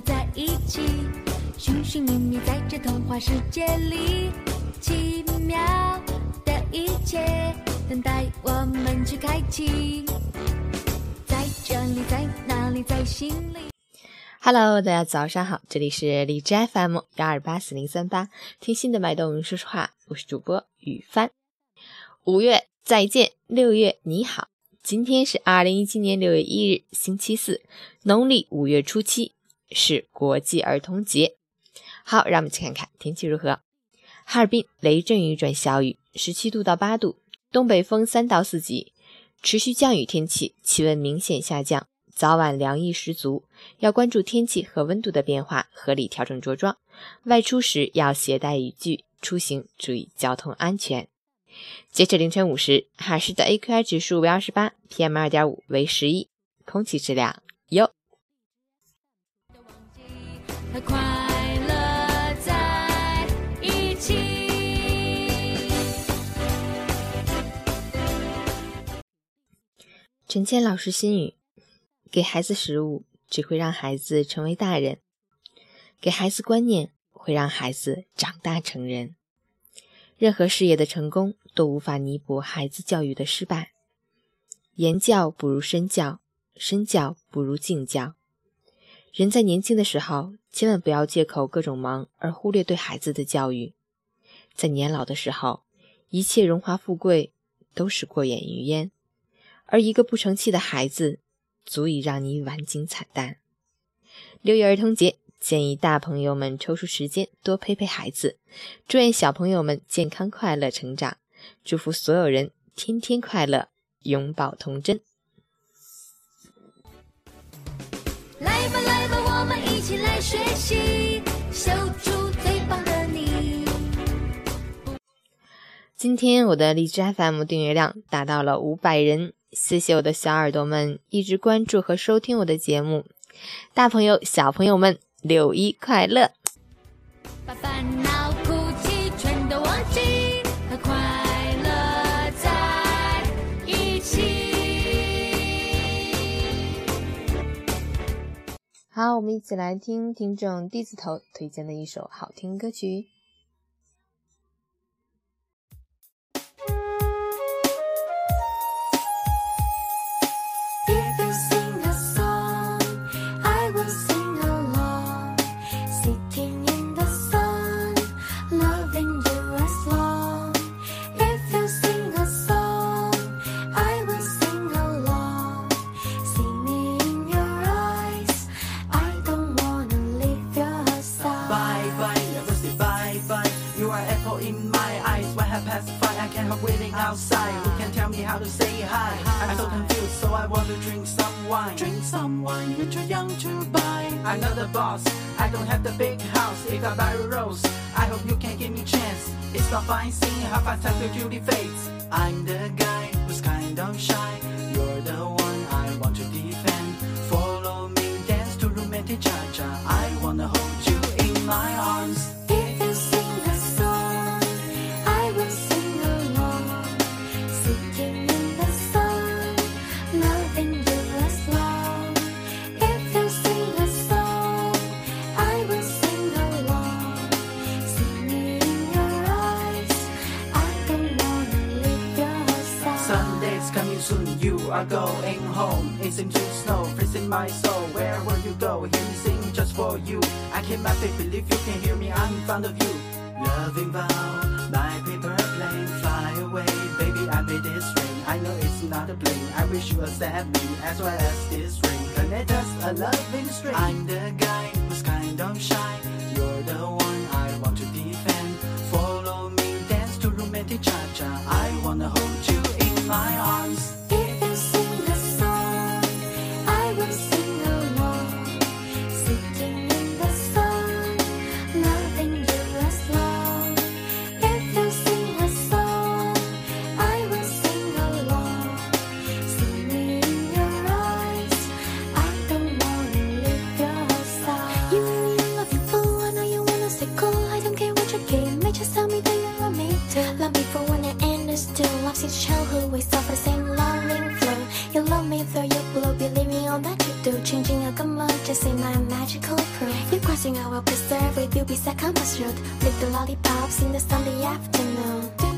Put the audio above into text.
在一起，寻寻觅觅在这童话世界里，奇妙的一切等待我们去开启。在这里，在哪里，在心里。Hello，大家早上好，这里是荔枝 FM 幺二八四零三八，听心的脉动说说话，我是主播雨帆。五月再见，六月你好。今天是二零一七年六月一日，星期四，农历五月初七，是国际儿童节。好，让我们去看看天气如何。哈尔滨雷阵雨转小雨，十七度到八度，东北风三到四级，持续降雨天气，气温明显下降，早晚凉意十足，要关注天气和温度的变化，合理调整着装。外出时要携带雨具，出行注意交通安全。截止凌晨五时，哈市的 AQI 指数为二十八，PM 二点五为十一，空气质量优。快乐在一起。陈谦老师心语：给孩子食物只会让孩子成为大人，给孩子观念会让孩子长大成人。任何事业的成功都无法弥补孩子教育的失败。言教不如身教，身教不如敬教。人在年轻的时候，千万不要借口各种忙而忽略对孩子的教育。在年老的时候，一切荣华富贵都是过眼云烟，而一个不成器的孩子，足以让你晚景惨淡。六一儿童节，建议大朋友们抽出时间多陪陪孩子，祝愿小朋友们健康快乐成长，祝福所有人天天快乐，永葆童真。我们一起来学习，秀出最棒的你。今天我的荔枝 FM 订阅量达到了五百人，谢谢我的小耳朵们一直关注和收听我的节目，大朋友小朋友们六一快乐！拜拜好，我们一起来听听众 D 字头推荐的一首好听歌曲。I pass by, I can't help waiting outside. Who can tell me how to say hi? I'm so confused, so I want to drink some wine. Drink some wine, you're too young to buy. I'm not the boss, I don't have the big house. If I buy a rose, I hope you can give me chance. It's not fine seeing how fast time your cutie fades. I'm the guy who's kind of shy. You're the one I want to defend. Soon, you are going home. It seems to snow, freezing my soul. Where will you go? Hear me sing just for you. I keep my faith, believe you can hear me, I'm fond of you. Loving vow, my paper plane, fly away. Baby, I made this ring. I know it's not a bling. I wish you accept me as well as this ring. Connect us a loving string. I'm the Love me for when I end is still. Love since childhood, we suffer the same loving flow. You love me though you believe me all that you do. Changing your come just say my magical proof. You're crossing I will preserve with you beside campus road. Lick the lollipops in the Sunday afternoon.